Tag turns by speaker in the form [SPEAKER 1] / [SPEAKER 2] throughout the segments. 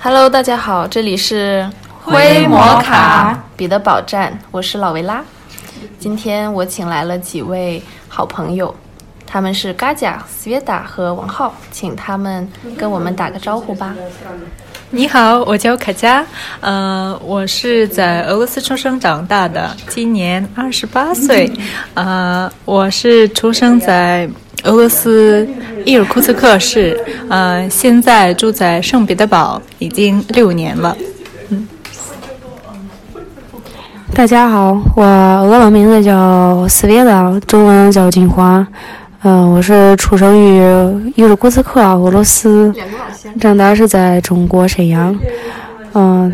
[SPEAKER 1] Hello，大家好，这里是
[SPEAKER 2] 灰摩卡
[SPEAKER 1] 彼得堡站，我是老维拉。今天我请来了几位好朋友，他们是嘎贾、斯约达和王浩，请他们跟我们打个招呼吧。
[SPEAKER 2] 你好，我叫卡佳，呃，我是在俄罗斯出生长大的，今年二十八岁，呃，我是出生在俄罗斯伊尔库茨克市，呃，现在住在圣彼得堡，已经六年了。
[SPEAKER 3] 嗯大家好，我俄文名字叫斯维达，中文叫金花。嗯、我是出生于伊尔库茨克，俄罗斯，长大是在中国沈阳。嗯、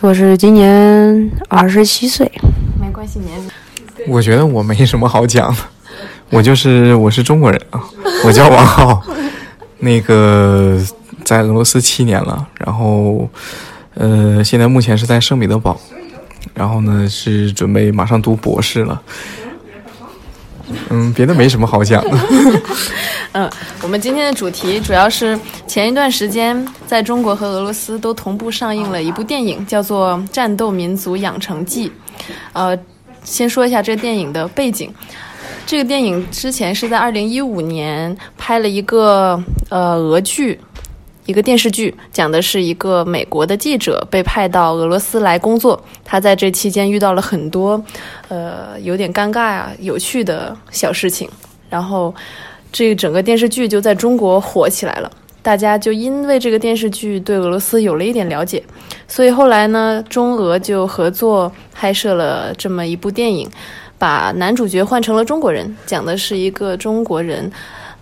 [SPEAKER 3] 我是今年二十七岁。
[SPEAKER 1] 没关系，年龄。
[SPEAKER 4] 我觉得我没什么好讲的，我就是我是中国人啊，我叫王浩，那个在俄罗斯七年了，然后呃，现在目前是在圣彼得堡，然后呢是准备马上读博士了。嗯，别的没什么好讲的。
[SPEAKER 1] 嗯，我们今天的主题主要是前一段时间在中国和俄罗斯都同步上映了一部电影，叫做《战斗民族养成记》。呃，先说一下这个电影的背景。这个电影之前是在二零一五年拍了一个呃俄剧，一个电视剧，讲的是一个美国的记者被派到俄罗斯来工作，他在这期间遇到了很多呃有点尴尬啊、有趣的小事情，然后这整个电视剧就在中国火起来了。大家就因为这个电视剧对俄罗斯有了一点了解，所以后来呢，中俄就合作拍摄了这么一部电影，把男主角换成了中国人，讲的是一个中国人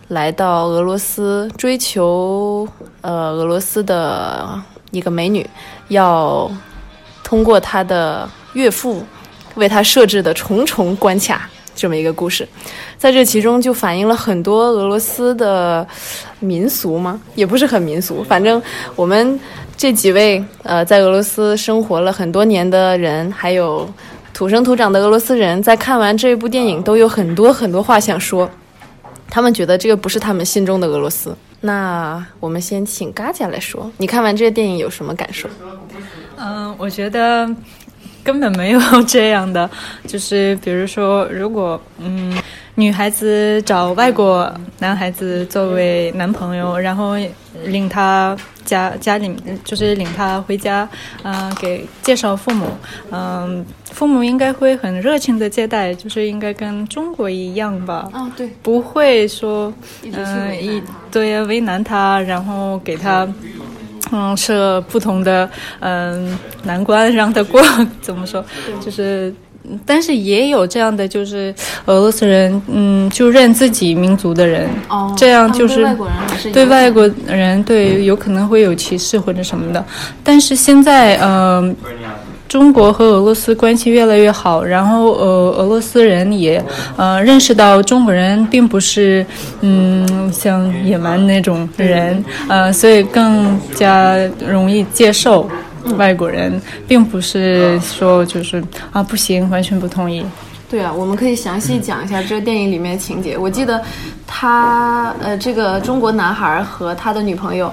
[SPEAKER 1] 来到俄罗斯追求呃俄罗斯的一个美女，要通过他的岳父为他设置的重重关卡这么一个故事，在这其中就反映了很多俄罗斯的民俗吗？也不是很民俗，反正我们这几位呃在俄罗斯生活了很多年的人，还有土生土长的俄罗斯人，在看完这部电影都有很多很多话想说。他们觉得这个不是他们心中的俄罗斯。那我们先请嘎姐来说，你看完这个电影有什么感受？
[SPEAKER 2] 嗯，我觉得根本没有这样的，就是比如说，如果嗯，女孩子找外国男孩子作为男朋友，然后领他家家里，就是领他回家，嗯、给介绍父母，嗯、父母应该会很热情的接待，就是应该跟中国一样吧。
[SPEAKER 1] 哦，对，
[SPEAKER 2] 不会说，嗯，一对为难他，然后给他，嗯，设不同的嗯难关让他过，怎么说？就是，但是也有这样的，就是俄罗斯人，嗯，就认自己民族的人，
[SPEAKER 1] 哦，
[SPEAKER 2] 这样就是
[SPEAKER 1] 对外国人还是
[SPEAKER 2] 对外国人对有可能会有歧视或者什么的，但是现在，嗯、中国和俄罗斯关系越来越好，然后呃，俄罗斯人也呃认识到中国人并不是嗯像野蛮那种人，呃，所以更加容易接受外国人，并不是说就是啊不行，完全不同意。
[SPEAKER 1] 对啊，我们可以详细讲一下这个电影里面的情节。我记得他呃，这个中国男孩和他的女朋友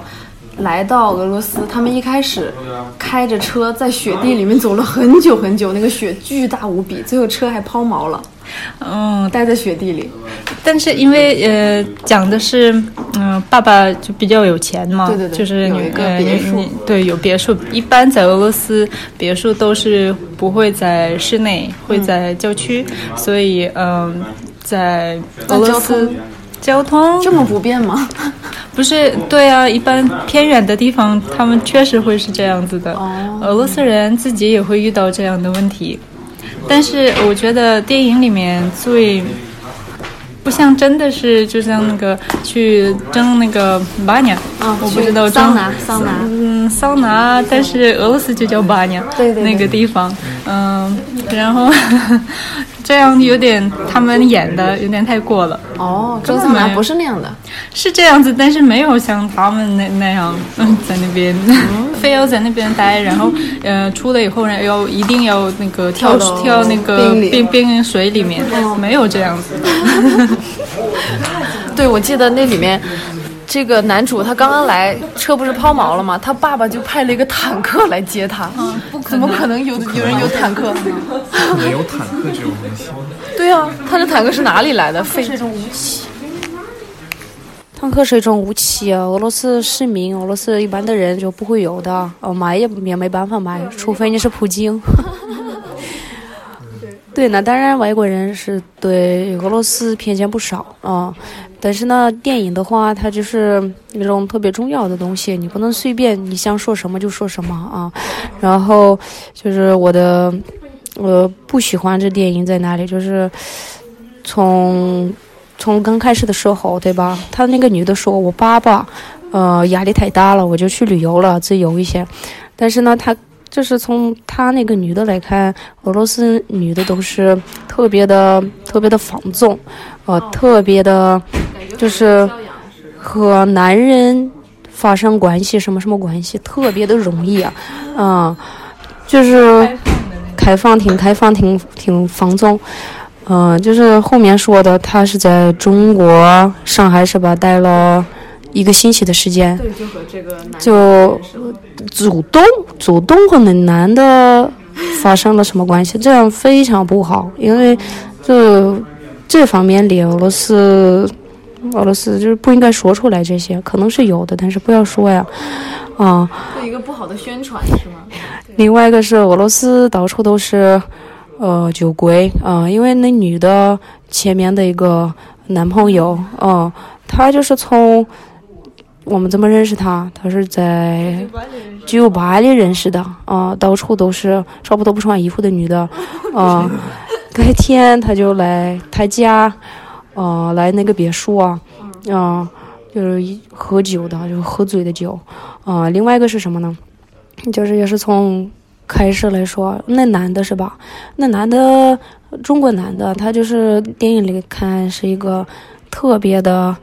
[SPEAKER 1] 来到俄罗斯，他们一开始开着车在雪地里面走了很久很久，那个雪巨大无比，最后车还抛锚了，
[SPEAKER 2] 嗯，
[SPEAKER 1] 待在雪地里。
[SPEAKER 2] 但是因为呃讲的是嗯、爸爸就比较有钱嘛，
[SPEAKER 1] 对对对
[SPEAKER 2] 就是
[SPEAKER 1] 有一个
[SPEAKER 2] 呃
[SPEAKER 1] 别墅
[SPEAKER 2] 对有别墅，一般在俄罗斯别墅都是不会在室内，会在郊区，所以嗯、在俄罗斯。交通。
[SPEAKER 1] 这么不便吗？
[SPEAKER 2] 不是对啊，一般偏远的地方，他们确实会是这样子的。
[SPEAKER 1] 哦。
[SPEAKER 2] 俄罗斯人自己也会遇到这样的问题，但是我觉得电影里面最不像真的是，就像那个去蒸那个巴尼，
[SPEAKER 1] 啊
[SPEAKER 2] 我不知道
[SPEAKER 1] 桑拿桑拿。
[SPEAKER 2] 嗯，桑拿，但是俄罗斯就叫巴尼，
[SPEAKER 1] 对对对。
[SPEAKER 2] 那个地方，嗯，然后这样有点他们演的有点太过了。
[SPEAKER 1] 哦，真的吗？不是那样的，
[SPEAKER 2] 是这样子，但是没有像他们那那样，嗯，在那边 非要在那边待，然后呃出来以后呢，要一定要那个跳跳那个冰冰水里面，没有这样子。
[SPEAKER 1] 对，我记得那里面。这个男主他刚刚来，车不是抛锚了吗？他爸爸就派了一个坦克来接他。嗯，不可能，怎么可能有有人有坦克？
[SPEAKER 4] 没有坦克这种东西。
[SPEAKER 1] 对啊，他的坦克是哪里来的？
[SPEAKER 3] 是一种武器。坦克是一种武器啊，俄罗斯市民、俄罗斯一般的人就不会有的。哦，买也也没办法买，除非你是普京。对，那当然，外国人是对俄罗斯偏见不少啊。但是呢，电影的话，它就是那种特别重要的东西，你不能随便你想说什么就说什么啊。然后就是我的，我不喜欢这电影在哪里，就是从从刚开始的时候，对吧？他那个女的说，我爸爸呃压力太大了，我就去旅游了，自由一些。但是呢，他。就是从他那个女的来看，俄罗斯女的都是特别的、特别的放纵，呃，特别的，就是和男人发生关系什么什么关系，特别的容易啊，嗯，就是开放挺开放挺挺放纵，嗯，就是后面说的，他是在中国上海是吧？待了。一个星期的时间，
[SPEAKER 1] 就和这个
[SPEAKER 3] 就主动主动和那男的发生了什么关系？这样非常不好，因为这这方面里，俄罗斯俄罗斯就是不应该说出来这些，可能是有的，但是不要说呀，啊。
[SPEAKER 1] 是一个不好的宣传是吗？
[SPEAKER 3] 另外一个是俄罗斯到处都是呃酒鬼啊，因为那女的前面的一个男朋友，嗯，他就是从。我们怎么认识他？他是在酒吧里认识的啊，到处都是差不多不穿衣服的女的啊。改天他就来他家，啊，来那个别墅啊，啊，就是喝酒的，就是喝醉的酒啊。另外一个是什么呢？就是也是从开始来说，那男的是吧？那男的，中国男的，他就是电影里看是一个特别的。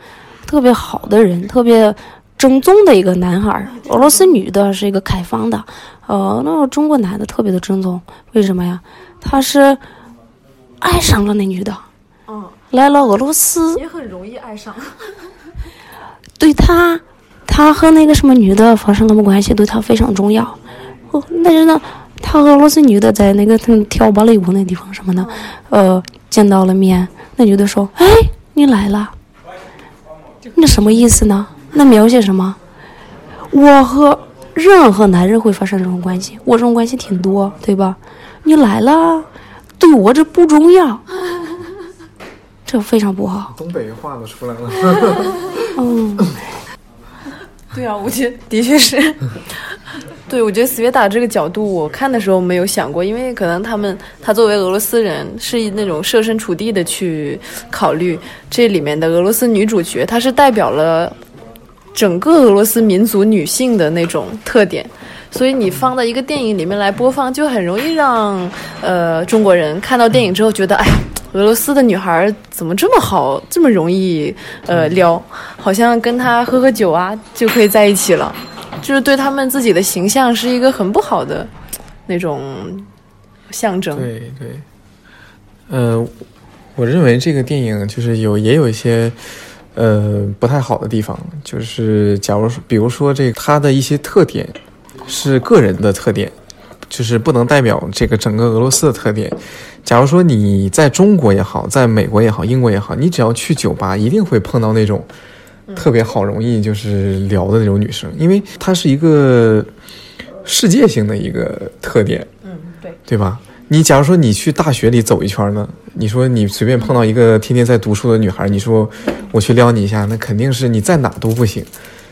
[SPEAKER 3] 特别好的人，特别正宗的一个男孩。俄罗斯女的是一个开放的，呃，那中国男的特别的正宗。为什么呀？他是爱上了那女的，
[SPEAKER 1] 嗯，
[SPEAKER 3] 来了俄罗斯
[SPEAKER 1] 也很容易爱上。
[SPEAKER 3] 对他，他和那个什么女的发生什么关系，对他非常重要。哦，但是呢，他和俄罗斯女的在那个跳芭蕾舞那地方什么的，呃，见到了面。那女的说：“哎，你来了。”那什么意思呢？那描写什么？我和任何男人会发生这种关系，我这种关系挺多，对吧？你来了，对我这不重要，这非常不好。
[SPEAKER 4] 东北话都出来了。
[SPEAKER 3] 嗯，
[SPEAKER 1] 对啊，我觉得的确是。对，我觉得斯维达这个角度，我看的时候没有想过，因为可能他们他作为俄罗斯人，是以那种设身处地的去考虑这里面的俄罗斯女主角，她是代表了整个俄罗斯民族女性的那种特点，所以你放到一个电影里面来播放，就很容易让呃中国人看到电影之后觉得，哎，俄罗斯的女孩怎么这么好，这么容易呃撩，好像跟她喝喝酒啊就可以在一起了。就是对他们自己的形象是一个很不好的那种象征。
[SPEAKER 4] 对对，呃，我认为这个电影就是有也有一些呃不太好的地方，就是假如说，比如说这个它的一些特点是个人的特点，就是不能代表这个整个俄罗斯的特点。假如说你在中国也好，在美国也好，英国也好，你只要去酒吧，一定会碰到那种。特别好，容易就是聊的那种女生，因为她是一个世界性的一个特点，
[SPEAKER 1] 嗯，对，
[SPEAKER 4] 对吧？你假如说你去大学里走一圈呢，你说你随便碰到一个天天在读书的女孩，你说我去撩你一下，那肯定是你在哪都不行。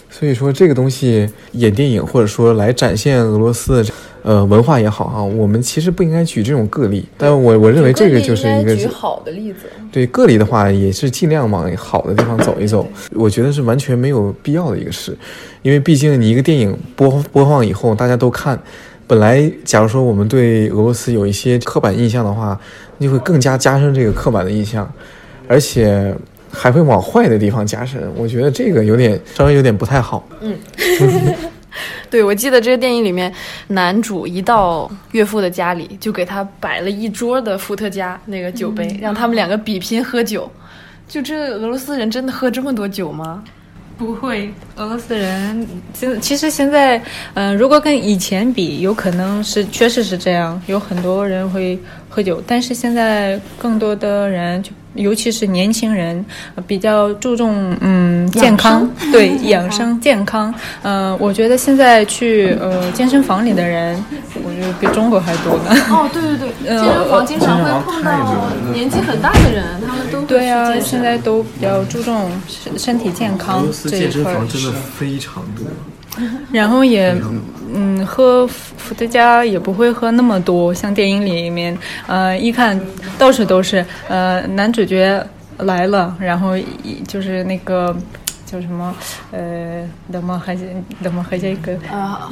[SPEAKER 4] 所以说这个东西演电影或者说来展现俄罗斯的呃文化也好哈，我们其实不应该举这种个例。但我我认为这个就是一个
[SPEAKER 1] 举好的例子。
[SPEAKER 4] 对个例的话，也是尽量往好的地方走一走。我觉得是完全没有必要的一个事，因为毕竟你一个电影播播放以后大家都看，本来假如说我们对俄罗斯有一些刻板印象的话，那就会更加加深这个刻板的印象，而且还会往坏的地方加深。我觉得这个有点稍微有点不太好。
[SPEAKER 1] 嗯。对，我记得这个电影里面，男主一到岳父的家里，就给他摆了一桌的伏特加那个酒杯，让他们两个比拼喝酒。就这俄罗斯人真的喝这么多酒吗？
[SPEAKER 2] 不会，俄罗斯人现其实现在，嗯，如果跟以前比，有可能是确实是这样，有很多人会喝酒，但是现在更多的人就。尤其是年轻人，比较注重嗯健康，对养生健康。嗯，我觉得现在去呃健身房里的人，我觉得比中国还多呢。
[SPEAKER 1] 哦，对对对，健身房经常会碰到年纪很大的人，他们都
[SPEAKER 2] 对啊，现在都比较注重身身体健康这一块。
[SPEAKER 4] 健身房真的非常多。
[SPEAKER 2] 然后也，嗯，喝伏特加也不会喝那么多，像电影里面，呃，一看到处都是，呃，男主角来了，然后就是那个叫什么，呃，怎么还怎么还这个啊，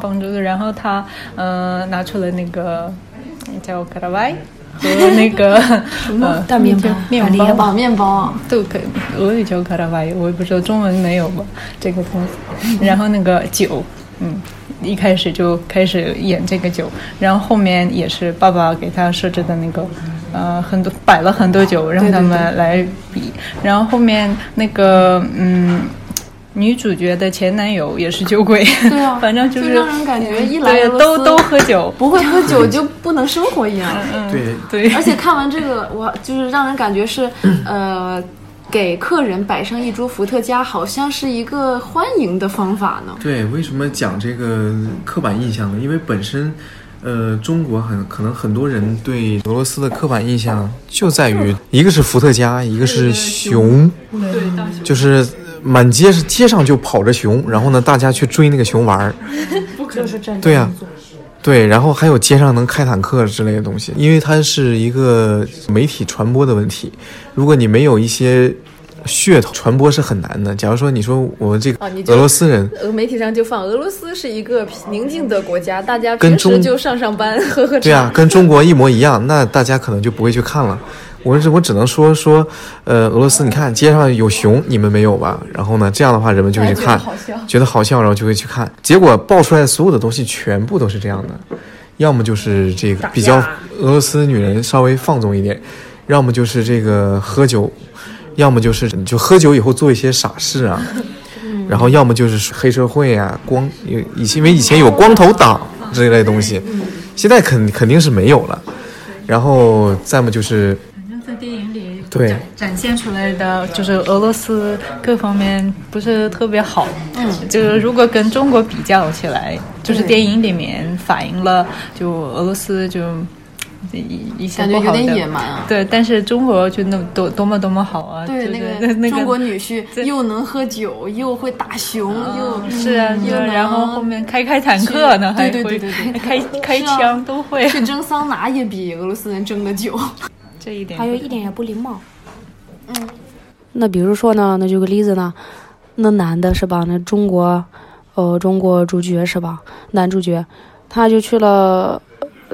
[SPEAKER 2] 帮助的，然后他，呃，拿出了那个叫卡拉歪。和那个
[SPEAKER 1] 什么大面包、
[SPEAKER 2] 面包、
[SPEAKER 1] 面包
[SPEAKER 2] 都可以，俄语叫卡拉瓦，我也不知道中文没有吧？这个东西。然后那个酒，嗯，一开始就开始演这个酒，然后后面也是爸爸给他设置的那个，呃，很多摆了很多酒让他们来比，然后后面那个嗯。女主角的前男友也是酒鬼，
[SPEAKER 1] 对啊，
[SPEAKER 2] 反正就是
[SPEAKER 1] 让人感觉一来
[SPEAKER 2] 都都喝酒，
[SPEAKER 1] 不会喝酒就不能生活一样。
[SPEAKER 4] 嗯对
[SPEAKER 2] 对，
[SPEAKER 1] 而且看完这个，我就是让人感觉是，呃，给客人摆上一桌伏特加，好像是一个欢迎的方法呢。
[SPEAKER 4] 对，为什么讲这个刻板印象呢？因为本身，呃，中国很可能很多人对俄罗斯的刻板印象就在于一个是伏特加，一个是熊，
[SPEAKER 1] 对，
[SPEAKER 4] 就是。满街是街上就跑着熊，然后呢，大家去追那个熊玩儿，对呀，对，然后还有街上能开坦克之类的东西，因为它是一个媒体传播的问题。如果你没有一些噱头，传播是很难的。假如说你说我们这个俄罗斯人，
[SPEAKER 1] 呃，媒体上就放俄罗斯是一个宁静的国家，大家平时就上上班喝喝茶，
[SPEAKER 4] 对啊，跟中国一模一样，那大家可能就不会去看了。我只我只能说说，呃，俄罗斯，你看街上有熊，你们没有吧？然后呢，这样的话人们就会去看，觉得好笑，然后就会去看。结果爆出来的所有的东西全部都是这样的，要么就是这个比较俄罗斯女人稍微放纵一点，要么就是这个喝酒，要么就是就喝酒以后做一些傻事啊，然后要么就是黑社会啊，光以因为以前有光头党这一类东西，现在肯肯定是没有了，然后再么就是。对，
[SPEAKER 2] 展现出来的就是俄罗斯各方面不是特别好，嗯，就是如果跟中国比较起来，就是电影里面反映了就俄罗斯就一一些
[SPEAKER 1] 感觉有点野蛮啊，
[SPEAKER 2] 对，但是中国就那多多么多么好啊，
[SPEAKER 1] 对那个 那个中国女婿 又能喝酒又会打熊又
[SPEAKER 2] 是啊，
[SPEAKER 1] 又
[SPEAKER 2] 然后后面开开坦克呢，还
[SPEAKER 1] 会
[SPEAKER 2] 开开枪都会。
[SPEAKER 1] 去蒸桑拿也比俄罗斯人蒸的久。
[SPEAKER 2] 这一点
[SPEAKER 3] 还有一点也不礼貌。嗯，那比如说呢，那举个例子呢，那男的是吧？那中国，呃，中国主角是吧？男主角，他就去了，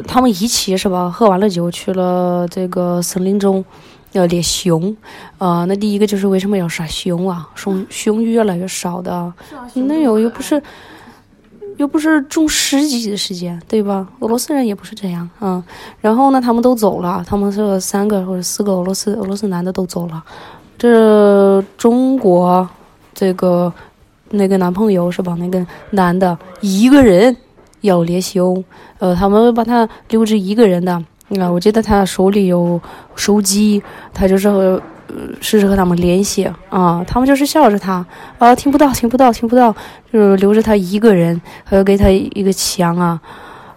[SPEAKER 3] 他们一起是吧？喝完了酒去了这个森林中，要猎熊。呃，那第一个就是为什么要杀熊啊？熊熊越来越少的，那有又不是。又不是中十几的时间，对吧？俄罗斯人也不是这样啊。然后呢，他们都走了，他们是三个或者四个俄罗斯俄罗斯男的都走了。这中国这个那个男朋友是吧？那个男的一个人要猎熊，呃，他们把他留着一个人的。啊，我记得他手里有手机，他就是。试着和他们联系啊，他们就是笑着他啊，听不到，听不到，听不到，就是留着他一个人，还要给他一个枪啊，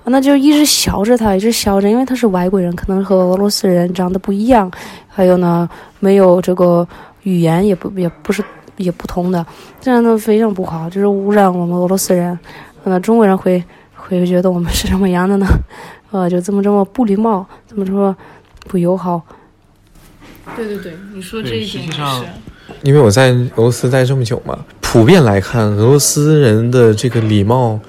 [SPEAKER 3] 那就一直笑着他，一直笑着，因为他是外国人，可能和俄罗斯人长得不一样，还有呢，没有这个语言也不也不是也不同的，这样都非常不好，就是污染我们俄罗斯人，那中国人会会觉得我们是什么样的呢？呃，就这么这么不礼貌，这么说不友好。
[SPEAKER 1] 对对对，你说这一点是。
[SPEAKER 4] 因为我在俄罗斯待这么久嘛，普遍来看，俄罗斯人的这个礼貌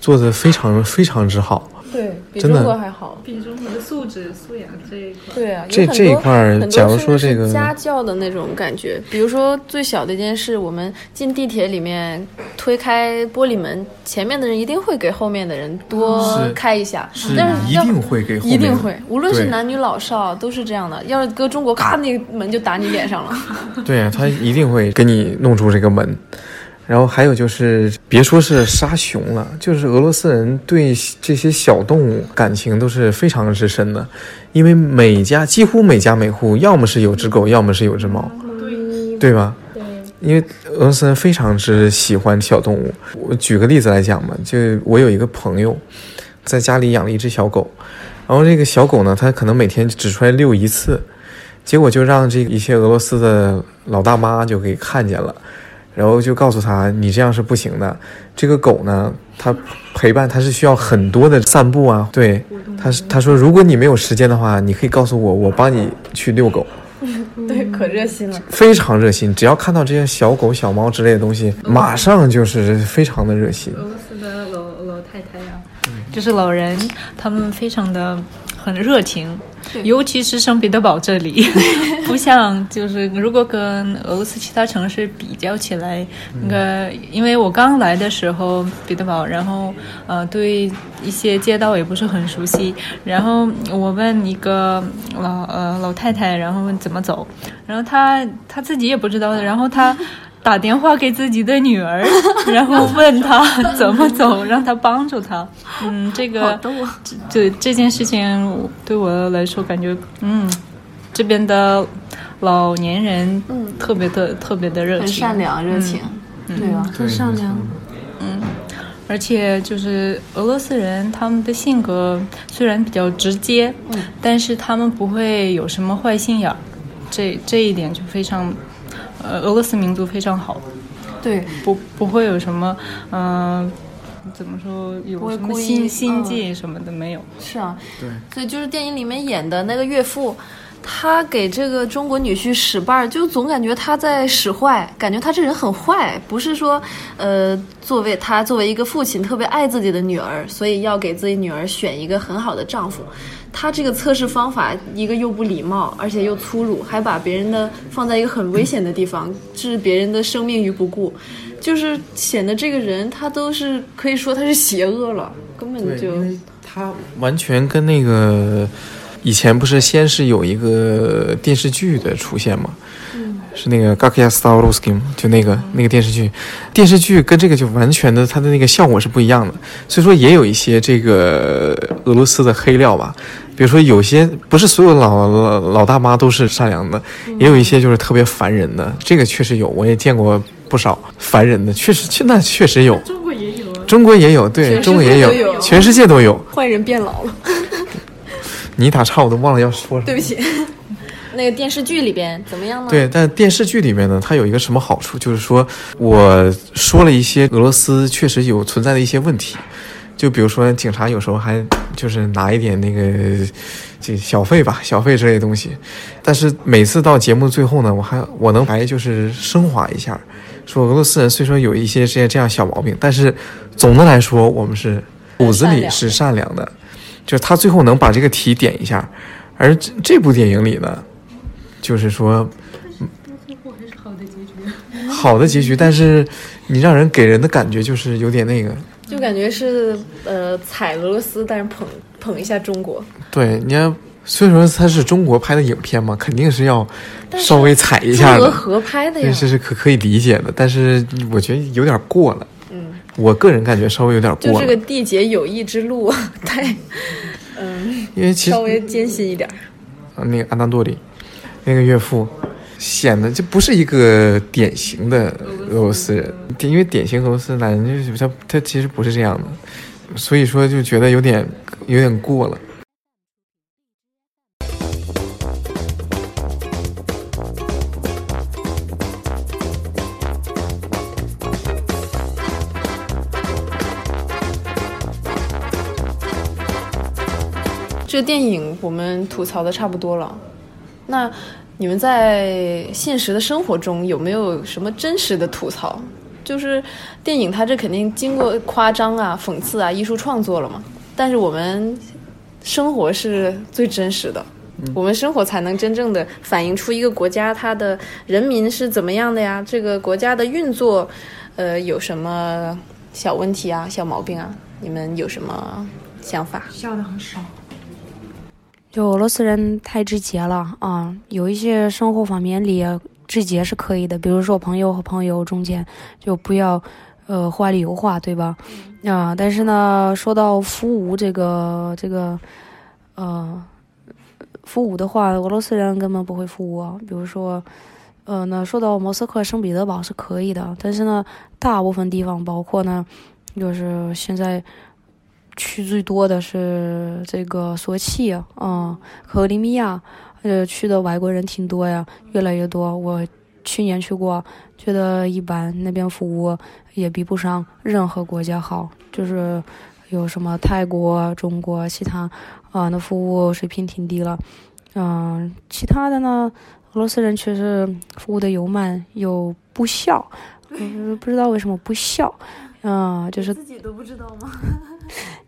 [SPEAKER 4] 做得非常非常之好。
[SPEAKER 1] 对比
[SPEAKER 4] 真的
[SPEAKER 1] 中国还好。
[SPEAKER 2] 比中国的素质素养这一块。
[SPEAKER 1] 对啊，
[SPEAKER 4] 这
[SPEAKER 1] 有很多
[SPEAKER 4] 这一块
[SPEAKER 1] 很多
[SPEAKER 4] 假如说这个
[SPEAKER 1] 家教的那种感觉，比如说最小的一件事，我们进地铁里面推开玻璃门，前面的人一定会给后面的人多开一下，
[SPEAKER 4] 是
[SPEAKER 1] 但是要
[SPEAKER 4] 一定会给后面
[SPEAKER 1] 一定会，无论是男女老少都是这样的。要是搁中国，咔，那个门就打你脸上了。
[SPEAKER 4] 对啊，他一定会给你弄出这个门。然后还有就是，别说是杀熊了，就是俄罗斯人对这些小动物感情都是非常之深的，因为每家几乎每家每户，要么是有只狗，要么是有只猫，对吧？因为俄罗斯人非常之喜欢小动物。我举个例子来讲嘛，就我有一个朋友，在家里养了一只小狗，然后这个小狗呢，它可能每天只出来遛一次，结果就让这一些俄罗斯的老大妈就给看见了，然后就告诉他，你这样是不行的。这个狗呢，它陪伴它是需要很多的散步啊。对，他是他说，如果你没有时间的话，你可以告诉我，我帮你去遛狗。
[SPEAKER 1] 对，可热心了。
[SPEAKER 4] 非常热心，只要看到这些小狗、小猫之类的东西，马上就是非常的热心。
[SPEAKER 2] 俄罗斯的老老太太呀、就是老人，他们非常的很热情，尤其是圣彼得堡这里，不像就是如果跟俄罗斯其他城市比较起来，那个因为我刚来的时候彼得堡，然后呃对一些街道也不是很熟悉，然后我问一个老呃老太太，然后问怎么走，然后她她自己也不知道的，然后她。打电话给自己的女儿，然后问她怎么走，让她帮助她。嗯，这个这这件事情对我来说，感觉嗯，这边的老年人
[SPEAKER 1] 嗯。
[SPEAKER 2] 特别的特别的热情，
[SPEAKER 1] 很善良、热情，对吧？
[SPEAKER 3] 很善良。嗯。
[SPEAKER 2] 而且就是俄罗斯人，他们的性格虽然比较直接，
[SPEAKER 1] 嗯。
[SPEAKER 2] 但是他们不会有什么坏心眼儿，这这一点就非常，呃，俄罗斯民族非常好，
[SPEAKER 1] 对，
[SPEAKER 2] 不不会有什么，嗯、怎么说有什么心心
[SPEAKER 1] 嗯
[SPEAKER 2] 计什么的没有。
[SPEAKER 1] 是啊，
[SPEAKER 4] 对，
[SPEAKER 1] 所以就是电影里面演的那个岳父，他给这个中国女婿使绊儿，就总感觉他在使坏，感觉他这人很坏，不是说，呃，作为他作为一个父亲特别爱自己的女儿，所以要给自己女儿选一个很好的丈夫。他这个测试方法，一个又不礼貌，而且又粗鲁，还把别人的放在一个很危险的地方，置别人的生命于不顾，就是显得这个人他都是可以说他是邪恶了，根本，就
[SPEAKER 4] 他完全跟那个以前不是先是有一个电视剧的出现嘛，是那个《Gakia t a r o s k i m 就那个那个电视剧，电视剧跟这个就完全的它的那个效果是不一样的，所以说也有一些这个俄罗斯的黑料吧。比如说，有些不是所有老老老大妈都是善良的，也有一些就是特别烦人的。这个确实有，我也见过不少烦人的，确实，那确实有。
[SPEAKER 2] 中国也有啊，
[SPEAKER 4] 中国也有，对，中国也
[SPEAKER 1] 有
[SPEAKER 4] 全世界都有。
[SPEAKER 1] 坏人变老了。
[SPEAKER 4] 你一打岔，我都忘了要说什么。
[SPEAKER 1] 对不起，那个电视剧里边怎么样呢？
[SPEAKER 4] 对，但电视剧里面呢，它有一个什么好处，就是说我说了一些俄罗斯确实有存在的一些问题，就比如说警察有时候还就是拿一点那个这小费吧，小费之类的东西，但是每次到节目最后呢，我还我能还就是升华一下，说俄罗斯人虽说有一些这些这样小毛病，但是总的来说我们是骨子里是善良的，就是他最后能把这个题点一下，而这这部电影里呢，就是说好的结局，但是你让人给人的感觉就是有点那个，
[SPEAKER 1] 就感觉是呃踩俄罗斯，但是捧捧一下中国。
[SPEAKER 4] 对，你看，虽然说它是中国拍的影片嘛，肯定是要稍微踩一
[SPEAKER 1] 中俄
[SPEAKER 4] 下的，
[SPEAKER 1] 合拍的呀
[SPEAKER 4] 这，是可可以理解的，但是我觉得有点过了，
[SPEAKER 1] 嗯，
[SPEAKER 4] 我个人感觉稍微有点过
[SPEAKER 1] 就这个，缔结友谊之路 太嗯
[SPEAKER 4] 因为其实
[SPEAKER 1] 稍微艰辛一点。
[SPEAKER 4] 啊那个安纳多里那个岳父。显得就不是一个典型的俄罗斯人，因为典型俄罗斯男人就是他他其实不是这样的，所以说就觉得有点有点过了。
[SPEAKER 1] 这个电影我们吐槽的差不多了，那你们在现实的生活中有没有什么真实的吐槽？就是电影它这肯定经过夸张啊、讽刺啊、艺术创作了嘛。但是我们生活是最真实的，我们生活才能真正的反映出一个国家它的人民是怎么样的呀？这个国家的运作，呃，有什么小问题啊、小毛病啊？你们有什么想法？
[SPEAKER 2] 笑的很少。
[SPEAKER 3] 就俄罗斯人太直接了啊，有一些生活方面里直接是可以的，比如说朋友和朋友中间就不要呃话里有话，对吧？啊，但是呢，说到服务这个这个呃服务的话，俄罗斯人根本不会服务。比如说，呃，那说到莫斯科圣彼得堡是可以的，但是呢，大部分地方包括呢，就是现在。去最多的是这个索契，嗯，克里米亚，呃，去的外国人挺多呀，越来越多。我去年去过，觉得一般，那边服务也比不上任何国家好。就是有什么泰国、中国其他，啊，那服务水平挺低了。嗯，其他的呢，俄罗斯人确实服务的又慢又不孝，嗯，不知道为什么不孝，嗯，就是
[SPEAKER 1] 自己都不知道吗？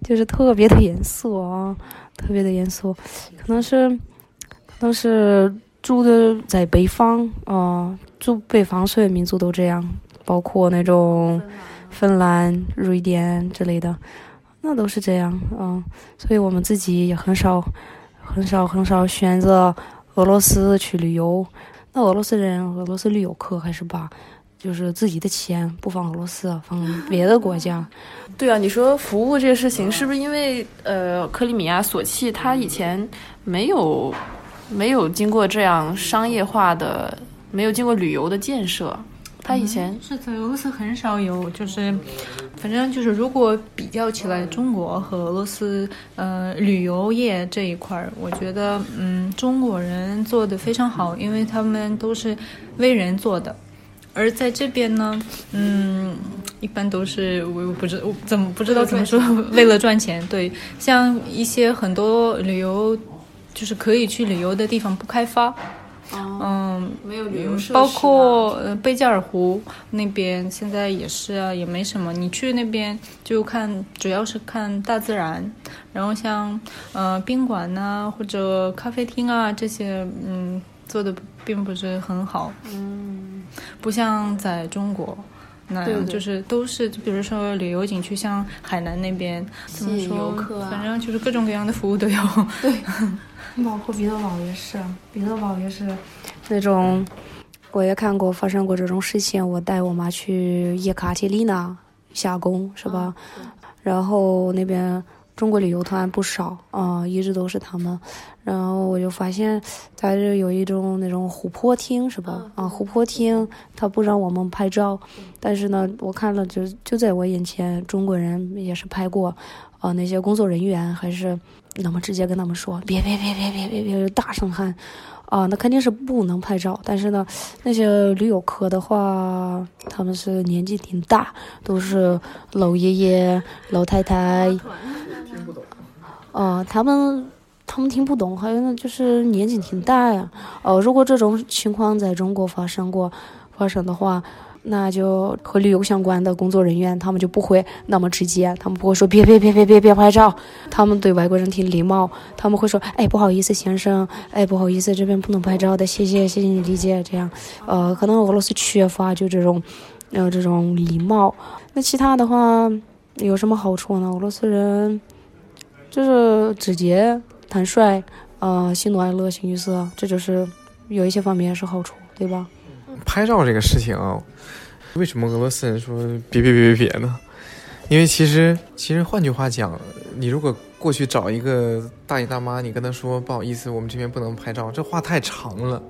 [SPEAKER 3] 就是特别的严肃啊，特别的严肃，可能是，可能是住的在北方啊，住北方所有民族都这样，包括那种芬兰、瑞典之类的，那都是这样啊，所以我们自己也很少、很少、很少选择俄罗斯去旅游。那俄罗斯人、俄罗斯旅游客还是把。就是自己的钱不放俄罗斯，放别的国家。
[SPEAKER 1] 对啊，你说服务这个事情，是不是因为呃，克里米亚、索契，它以前没有没有经过这样商业化的，没有经过旅游的建设？它以前
[SPEAKER 2] 是在俄罗斯很少有，就是反正就是如果比较起来，中国和俄罗斯呃旅游业这一块儿，我觉得嗯中国人做的非常好，因为他们都是为人做的。而在这边呢，嗯，一般都是我不知我怎么不知道怎么说，为了赚钱。对，像一些很多旅游，就是可以去旅游的地方不开发，
[SPEAKER 1] 嗯，没有旅游设施。
[SPEAKER 2] 包括呃贝加尔湖那边现在也是啊，也没什么。你去那边就看，主要是看大自然。然后像呃宾馆呐或者咖啡厅啊这些，嗯，做的并不是很好。
[SPEAKER 1] 嗯。
[SPEAKER 2] 不像在中国，那样就是都是，比如说旅游景区，像海南那边，怎么说？反正就是各种各样的服务都有。
[SPEAKER 1] 对，
[SPEAKER 3] 包括彼得堡也是，彼得堡也是那种，我也看过发生过这种事情。我带我妈去叶卡捷琳娜下宫，是吧？然后那边。中国旅游团不少啊，一直都是他们。然后我就发现，在这有一种那种琥珀厅，是吧？啊，琥珀厅他不让我们拍照，但是呢，我看了就就在我眼前，中国人也是拍过，啊，那些工作人员还是那么直接跟他们说，别别别别别别别，大声喊，啊，那肯定是不能拍照。但是呢，那些旅游客的话，他们是年纪挺大，都是老爷爷、老太太。听不懂。哦，他们他们听不懂，还有呢，就是年纪挺大呀。哦，如果这种情况在中国发生过，发生的话，那就和旅游相关的工作人员，他们就不会那么直接，他们不会说别别别别别别拍照，他们对外国人挺礼貌，他们会说，哎，不好意思，先生，哎，不好意思，这边不能拍照的，谢谢，谢谢你理解，这样，呃，可能俄罗斯缺乏就这种，呃，这种礼貌。那其他的话有什么好处呢？俄罗斯人。就是直接、坦率，呃，喜怒哀乐、形于色，这就是有一些方面是好处，对吧？
[SPEAKER 4] 拍照这个事情啊，为什么俄罗斯人说别别别别别呢？因为其实，其实换句话讲，你如果过去找一个大爷大妈，你跟他说不好意思，我们这边不能拍照，这话太长了，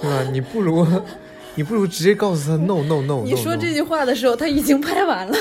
[SPEAKER 4] 对吧？你不如，你不如直接告诉他 no no no。
[SPEAKER 1] 你说这句话的时候，他已经拍完了。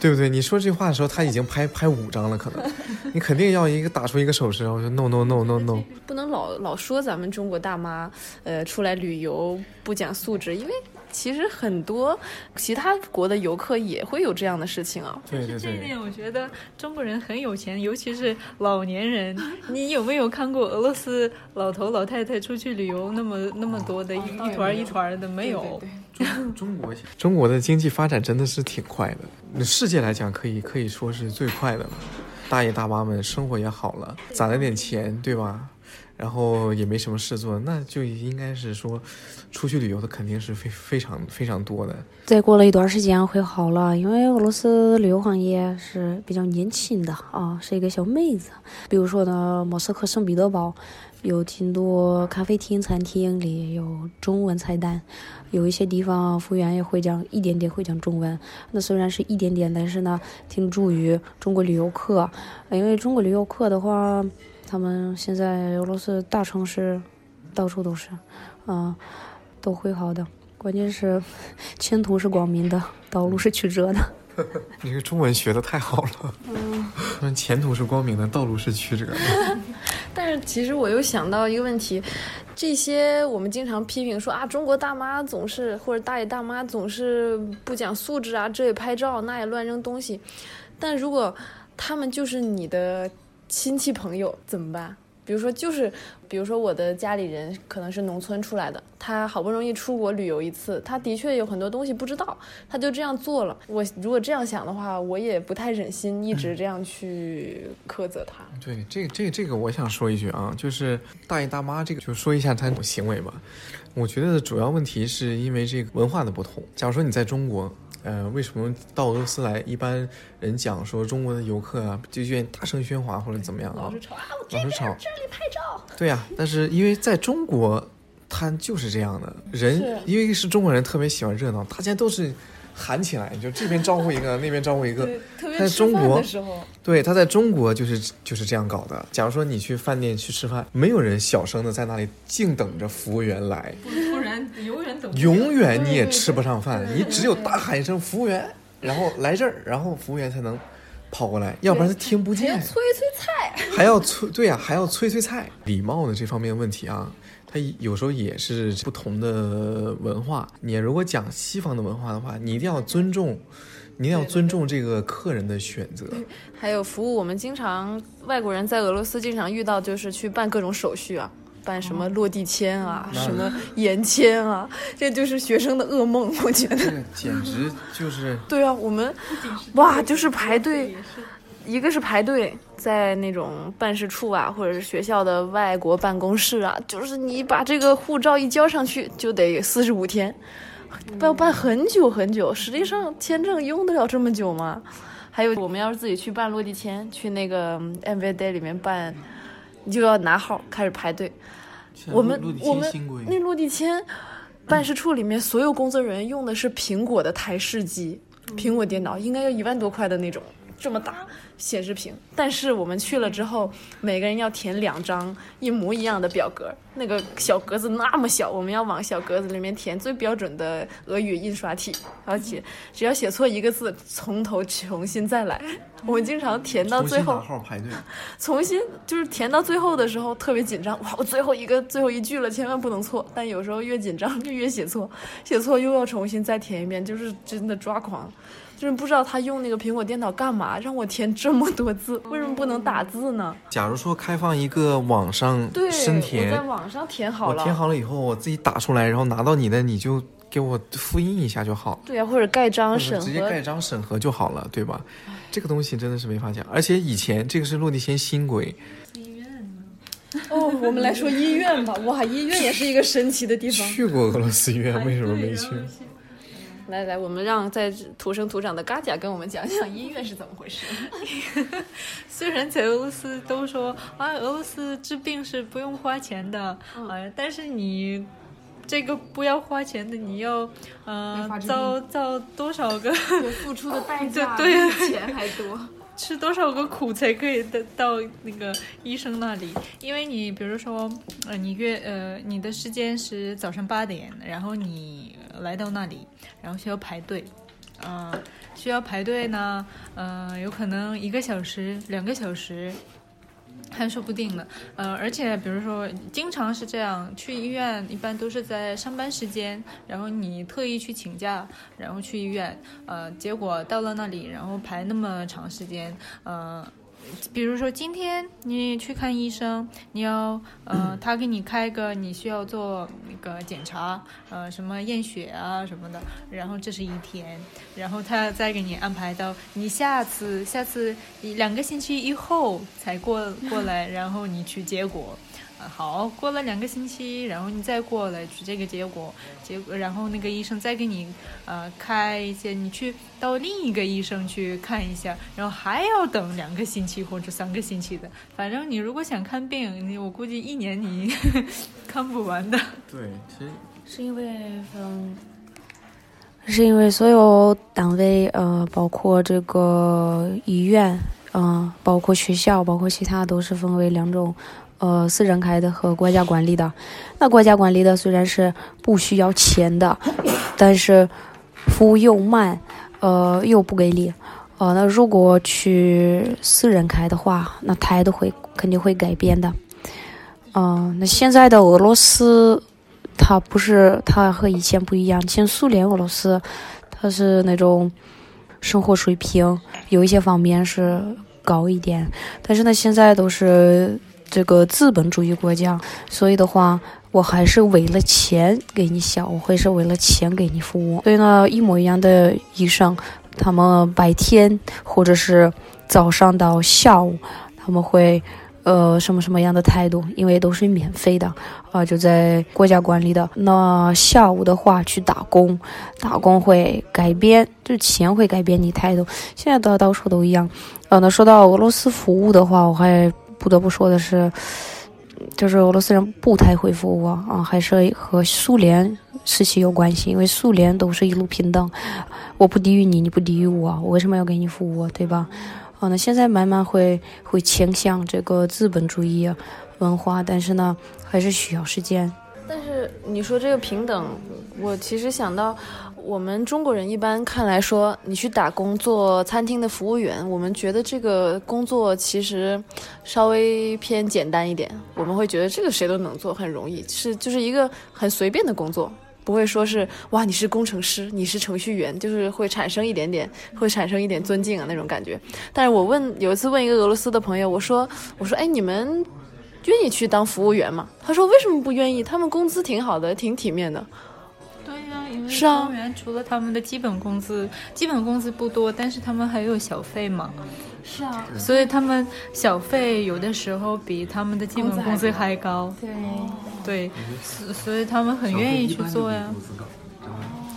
[SPEAKER 4] 对不对？你说这句话的时候，他已经拍拍五张了，可能 你肯定要一个打出一个手势，然后说 no no no no no，
[SPEAKER 1] 不能老老说咱们中国大妈，呃，出来旅游不讲素质，因为其实很多其他国的游客也会有这样的事情啊。
[SPEAKER 4] 对对对。
[SPEAKER 2] 这一点我觉得中国人很有钱，尤其是老年人。你有没有看过俄罗斯老头老太太出去旅游那么那么多的一一团一团的？没有。
[SPEAKER 4] 中中国 中国的经济发展真的是挺快的，世界来讲可以可以说是最快的了。大爷大妈们生活也好了，攒了点钱，对吧？然后也没什么事做，那就应该是说，出去旅游的肯定是非非常非常多的。
[SPEAKER 3] 再过了一段时间会好了，因为俄罗斯旅游行业是比较年轻的啊，是一个小妹子。比如说呢，莫斯科圣彼得堡有挺多咖啡厅、餐厅里有中文菜单，有一些地方服务员也会讲一点点会讲中文。那虽然是一点点，但是呢，挺助于中国旅游客，因为中国旅游客的话。他们现在俄罗斯大城市到处都是，啊，都会好的。关键是 前途是光明的，道路是曲折的。
[SPEAKER 4] 你这个中文学的太好了。嗯，前途是光明的，道路是曲折的。
[SPEAKER 1] 但是其实我又想到一个问题，这些我们经常批评说啊，中国大妈总是或者大爷大妈总是不讲素质啊，这也拍照，那也乱扔东西。但如果他们就是你的。亲戚朋友怎么办？比如说，就是，比如说我的家里人可能是农村出来的，他好不容易出国旅游一次，他的确有很多东西不知道，他就这样做了。我如果这样想的话，我也不太忍心一直这样去苛责他。
[SPEAKER 4] 对，这这这个我想说一句啊，就是大爷大妈这个，就说一下他这种行为吧。我觉得主要问题是因为这个文化的不同。假如说你在中国。呃，为什么到俄罗斯来？一般人讲说中国的游客啊，就愿意大声喧哗或者怎么样啊？
[SPEAKER 1] 老是吵啊！我这边这里拍照。
[SPEAKER 4] 对呀，但是因为在中国，他就是这样的人，因为是中国人特别喜欢热闹，大家都是。喊起来，就这边招呼一个，那边招呼一个。在中国，对，他在中国就是就是这样搞的。假如说你去饭店去吃饭，没有人小声的在那里静等着服务员来，
[SPEAKER 2] 不然永远等。
[SPEAKER 4] 永远你也吃不上饭，你只有大喊一声“服务员”，然后来这儿，然后服务员才能跑过来，要不然他听不见。
[SPEAKER 1] 催催菜，
[SPEAKER 4] 还要催，对呀，还要催催菜，礼貌的这方面问题啊。它有时候也是不同的文化。你如果讲西方的文化的话，你一定要尊重，你一定要尊重这个客人的选择。
[SPEAKER 1] 还有服务，我们经常外国人在俄罗斯经常遇到，就是去办各种手续啊，办什么落地签啊，什么延签啊，这就是学生的噩梦。我觉得
[SPEAKER 4] 简直就是
[SPEAKER 1] 对啊，我们哇，就是排队。一个是排队在那种办事处啊，或者是学校的外国办公室啊，就是你把这个护照一交上去就得四十五天，要办很久很久。实际上签证用得了这么久吗？还有我们要是自己去办落地签，去那个 mvda 里面办，你就要拿号开始排队。我们我们那落地签办事处里面所有工作人员用的是苹果的台式机，苹果电脑应该要一万多块的那种。这么大显示屏，但是我们去了之后，每个人要填两张一模一样的表格，那个小格子那么小，我们要往小格子里面填最标准的俄语印刷体，而且只要写错一个字，从头重新再来。我们经常填到最后，
[SPEAKER 4] 号排队，
[SPEAKER 1] 重新就是填到最后的时候特别紧张，哇，我最后一个最后一句了，千万不能错。但有时候越紧张就越写错，写错又要重新再填一遍，就是真的抓狂。就是不知道他用那个苹果电脑干嘛，让我填这么多字，为什么不能打字呢？
[SPEAKER 4] 假如说开放一个网上深填，
[SPEAKER 1] 在网上填好
[SPEAKER 4] 了，我填好了以后，我自己打出来，然后拿到你的，你就给我复印一下就好。
[SPEAKER 1] 对啊，或者盖章审核，
[SPEAKER 4] 直接盖章审核就好了，对吧？这个东西真的是没法讲。而且以前这个是落地签新规。
[SPEAKER 2] 医院
[SPEAKER 1] 呢？哦，我们来说医院吧。哇，医院也是一个神奇的地方。
[SPEAKER 4] 去过俄罗斯医院，为什么没去？
[SPEAKER 1] 来来，我们让在土生土长的嘎甲跟我们讲讲音乐是怎么回事。
[SPEAKER 2] 虽然在俄罗斯都说啊，俄罗斯治病是不用花钱的啊，但是你这个不要花钱的，你要呃遭遭多少个
[SPEAKER 1] 付出的代价
[SPEAKER 2] 对
[SPEAKER 1] 钱还多。
[SPEAKER 2] 吃多少个苦才可以得到那个医生那里？因为你比如说，呃，你约呃你的时间是早上八点，然后你来到那里，然后需要排队，嗯，需要排队呢，嗯，有可能一个小时、两个小时，还说不定呢。呃，而且比如说，经常是这样，去医院一般都是在上班时间，然后你特意去请假，然后去医院，呃，结果到了那里，然后排那么长时间，呃。比如说，今天你去看医生，你要呃，他给你开个你需要做那个检查，呃，什么验血啊什么的，然后这是一天，然后他再给你安排到你下次下次两个星期以后才过过来，然后你去结果。好，过了两个星期，然后你再过来取这个结果，结果然后那个医生再给你呃开一些，你去到另一个医生去看一下，然后还要等两个星期或者三个星期的。反正你如果想看病，你我估计一年你 看不完的。
[SPEAKER 4] 对，其实
[SPEAKER 3] 是因为嗯，是因为所有单位呃，包括这个医院，嗯，包括学校，包括其他都是分为两种。呃，私人开的和国家管理的，那国家管理的虽然是不需要钱的，但是服务又慢，呃，又不给力，呃，那如果去私人开的话，那态度会肯定会改变的。嗯，那现在的俄罗斯，它不是它和以前不一样，前苏联俄罗斯，它是那种生活水平有一些方面是高一点，但是呢，现在都是。这个资本主义国家，所以的话，我还是为了钱给你想，我会是为了钱给你服务。所以呢，一模一样的医生，他们白天或者是早上到下午，他们会呃什么什么样的态度？因为都是免费的啊，就在国家管理的。那下午的话去打工，打工会改变，就钱会改变你态度。现在到到处都一样。呃，那说到俄罗斯服务的话，我还。不得不说的是，就是俄罗斯人不太会服务啊，还是和苏联时期有关系。因为苏联都是一路平等，我不低于你，你不低于我，我为什么要给你服务，对吧？啊，那现在慢慢会会倾向这个资本主义文化，但是呢，还是需要时间。
[SPEAKER 1] 但是你说这个平等，我其实想到。我们中国人一般看来说，你去打工做餐厅的服务员，我们觉得这个工作其实稍微偏简单一点。我们会觉得这个谁都能做，很容易，是就是一个很随便的工作，不会说是哇，你是工程师，你是程序员，就是会产生一点点，会产生一点尊敬啊那种感觉。但是我问有一次问一个俄罗斯的朋友，我说我说哎，你们愿意去当服务员吗？他说为什么不愿意？他们工资挺好的，挺体面的。
[SPEAKER 2] 是啊，除了他们的基本工资，基本工资不多，但是他们还有小费嘛。
[SPEAKER 1] 是啊，
[SPEAKER 2] 所以他们小费有的时候比他们的基本工资还高。
[SPEAKER 1] 对，
[SPEAKER 2] 对，所以他们很愿意去做呀。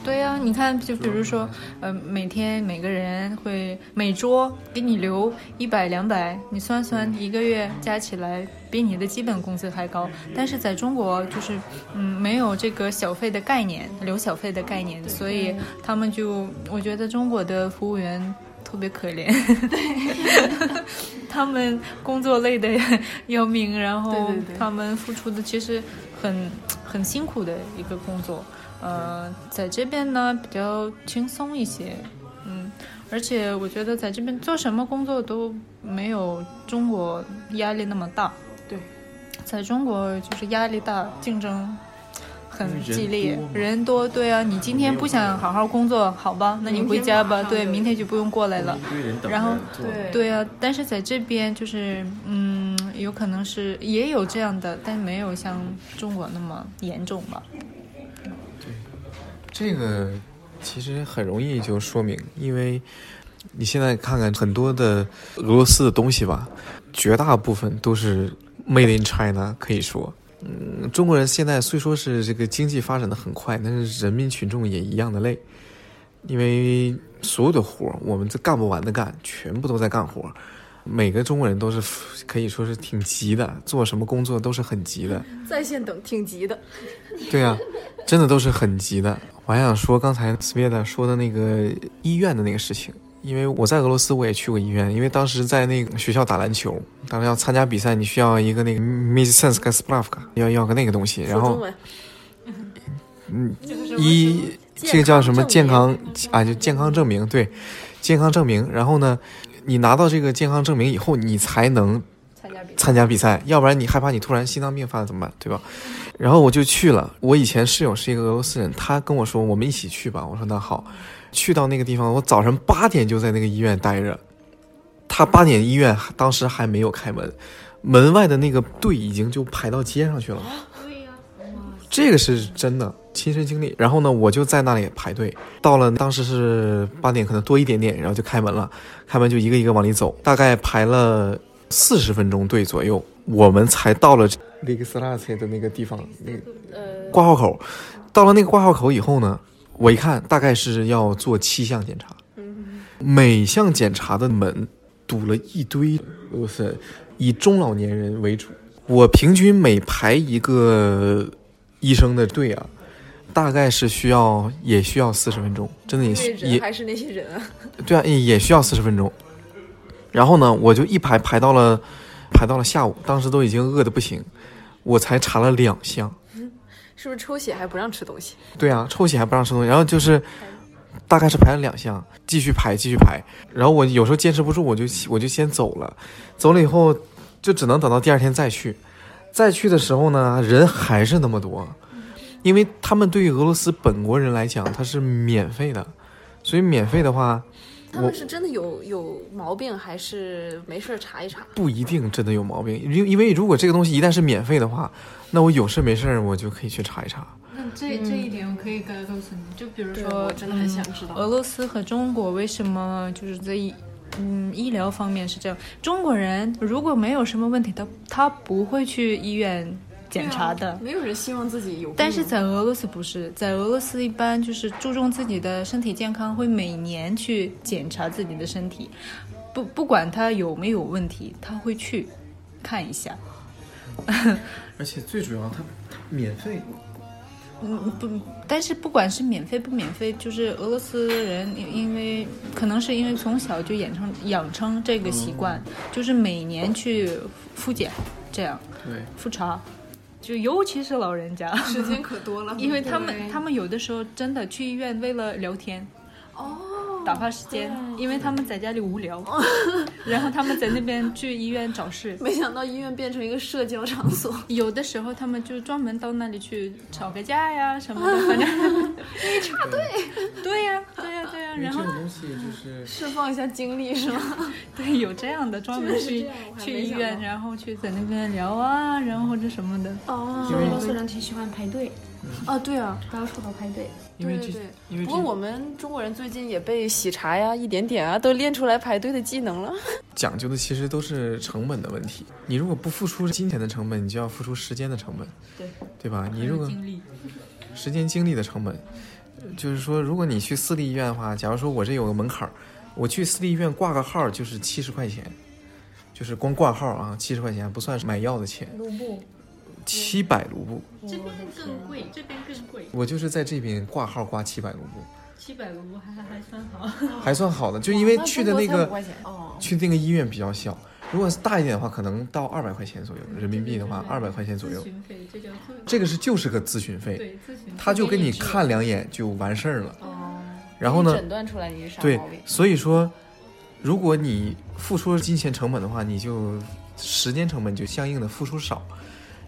[SPEAKER 2] 对呀，你看，就比如说，呃，每天每个人会每桌给你留一百两百，你算算，一个月加起来比你的基本工资还高。但是在中国，就是嗯，没有这个小费的概念，留小费的概念，所以他们就，我觉得中国的服务员特别可怜，他们工作累的 要命，然后他们付出的其实很很辛苦的一个工作。呃，在这边呢比较轻松一些，嗯，而且我觉得在这边做什么工作都没有中国压力那么大。
[SPEAKER 1] 对，
[SPEAKER 2] 在中国就是压力大，竞争很激烈，人多。对啊，你今天不想好好工作，好吧，那你回家吧。对，明天就不用过来了。然后，
[SPEAKER 1] 对
[SPEAKER 2] 对啊，但是在这边就是，嗯，有可能是也有这样的，但没有像中国那么严重吧。
[SPEAKER 4] 这个其实很容易就说明，因为你现在看看很多的俄罗斯的东西吧，绝大部分都是 made in China。可以说，嗯，中国人现在虽说是这个经济发展的很快，但是人民群众也一样的累，因为所有的活儿我们这干不完的干，全部都在干活。每个中国人都是可以说是挺急的，做什么工作都是很急的，
[SPEAKER 1] 在线等挺急的。
[SPEAKER 4] 对啊，真的都是很急的。我还想说刚才斯别达说的那个医院的那个事情，因为我在俄罗斯我也去过医院，因为当时在那个学校打篮球，当时要参加比赛，你需要一个那个 missense a s p r a v k a 要要个那个东西，然后，嗯，一这个叫什么健康啊？就健康证明，对，健康证明。然后呢，你拿到这个健康证明以后，你才能。
[SPEAKER 1] 参加比赛。
[SPEAKER 4] 要不然你害怕你突然心脏病发了怎么办，对吧？然后我就去了。我以前室友是一个俄罗斯人，他跟我说我们一起去吧。我说那好。去到那个地方，我早上八点就在那个医院待着。他八点医院当时还没有开门，门外的那个队已经就排到街上去了。对呀，这个是真的亲身经历。然后呢，我就在那里排队，到了当时是八点，可能多一点点，然后就开门了。开门就一个一个往里走，大概排了四十分钟队左右，我们才到了那个斯拉切的那个地方，那个挂号口。到了那个挂号口以后呢？我一看，大概是要做七项检查，每项检查的门堵了一堆，哇塞，以中老年人为主。我平均每排一个医生的队啊，大概是需要也需要四十分钟，真的也也
[SPEAKER 1] 还是那些人啊，
[SPEAKER 4] 对啊，也需要四十分钟。然后呢，我就一排排到了排到了下午，当时都已经饿得不行，我才查了两项。
[SPEAKER 1] 是不是抽血还不让吃东西？
[SPEAKER 4] 对啊，抽血还不让吃东西。然后就是，大概是排了两项，继续排，继续排。然后我有时候坚持不住，我就我就先走了。走了以后，就只能等到第二天再去。再去的时候呢，人还是那么多，因为他们对于俄罗斯本国人来讲，它是免费的，所以免费的话，
[SPEAKER 1] 他们是真的有有毛病，还是没事查一查？
[SPEAKER 4] 不一定真的有毛病，因因为如果这个东西一旦是免费的话。那我有事没事我就可以去查一查。
[SPEAKER 2] 那这这一点我可以告告诉你，就比如说，
[SPEAKER 1] 真的很想知道
[SPEAKER 2] 俄罗斯和中国为什么就是在嗯医疗方面是这样。中国人如果没有什么问题，他他不会去医院检查的。
[SPEAKER 1] 没有人希望自己有。
[SPEAKER 2] 但是在俄罗斯不是，在俄罗斯一般就是注重自己的身体健康，会每年去检查自己的身体，不不管他有没有问题，他会去看一下。
[SPEAKER 4] 而且最主要，他免费。
[SPEAKER 2] 嗯，不，但是不管是免费不免费，就是俄罗斯人，因为可能是因为从小就养成养成这个习惯，就是每年去复检，这样。
[SPEAKER 4] 对。
[SPEAKER 2] 复查，就尤其是老人家，
[SPEAKER 1] 时间可多了，
[SPEAKER 2] 因为他们他们有的时候真的去医院为了聊天。
[SPEAKER 1] 哦。
[SPEAKER 2] 打发时间，因为他们在家里无聊，然后他们在那边去医院找事。
[SPEAKER 1] 没想到医院变成一个社交场所，
[SPEAKER 2] 有的时候他们就专门到那里去吵个架呀什么的，反正
[SPEAKER 1] 你插队。
[SPEAKER 2] 对呀，对呀，对呀。然后
[SPEAKER 4] 这种东西就是
[SPEAKER 1] 释放一下精力是吗？
[SPEAKER 2] 对，有这样的专门去去医院，然后去在那边聊啊，然后或者什么的。
[SPEAKER 3] 哦，俄罗斯人挺喜欢排队。
[SPEAKER 1] 哦，对啊，
[SPEAKER 3] 到处都排队。
[SPEAKER 1] 对对对，不过我们中国人最近也被喜茶呀、一点点啊都练出来排队的技能了。
[SPEAKER 4] 讲究的其实都是成本的问题。你如果不付出金钱的成本，你就要付出时间的成本，
[SPEAKER 2] 对
[SPEAKER 4] 对吧？你如果时间精力的成本，就是说，如果你去私立医院的话，假如说我这有个门槛儿，我去私立医院挂个号就是七十块钱，就是光挂号啊，七十块钱不算买药的钱。七百卢布，
[SPEAKER 2] 这边更贵，这边更贵。
[SPEAKER 4] 我就是在这边挂号挂七百卢布，
[SPEAKER 2] 七百卢布还还还算好，
[SPEAKER 4] 还算好的，就因为去的那个去那个医院比较小，如果是大一点的话，可能到二百块钱左右人民币的话，二百块钱左右。这个是就是个咨询费，
[SPEAKER 2] 对咨询，
[SPEAKER 4] 他就给你看两眼就完事儿了。哦，然后呢？
[SPEAKER 1] 诊断出来你是啥
[SPEAKER 4] 对，所以说，如果你付出金钱成本的话，你就时间成本就相应的付出少。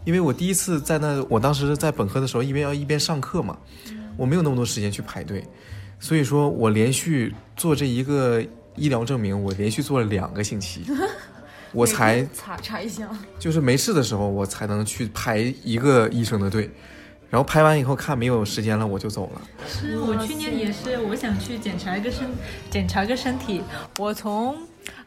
[SPEAKER 4] 因为我第一次在那，我当时在本科的时候，一边要一边上课嘛，我没有那么多时间去排队，所以说我连续做这一个医疗证明，我连续做了两个星期，我才
[SPEAKER 1] 查查一下，
[SPEAKER 4] 就是没事的时候我才能去排一个医生的队，然后排完以后看没有时间了我就走了。
[SPEAKER 2] 是我去年也是，我想去检查一个身检查个身体，我从。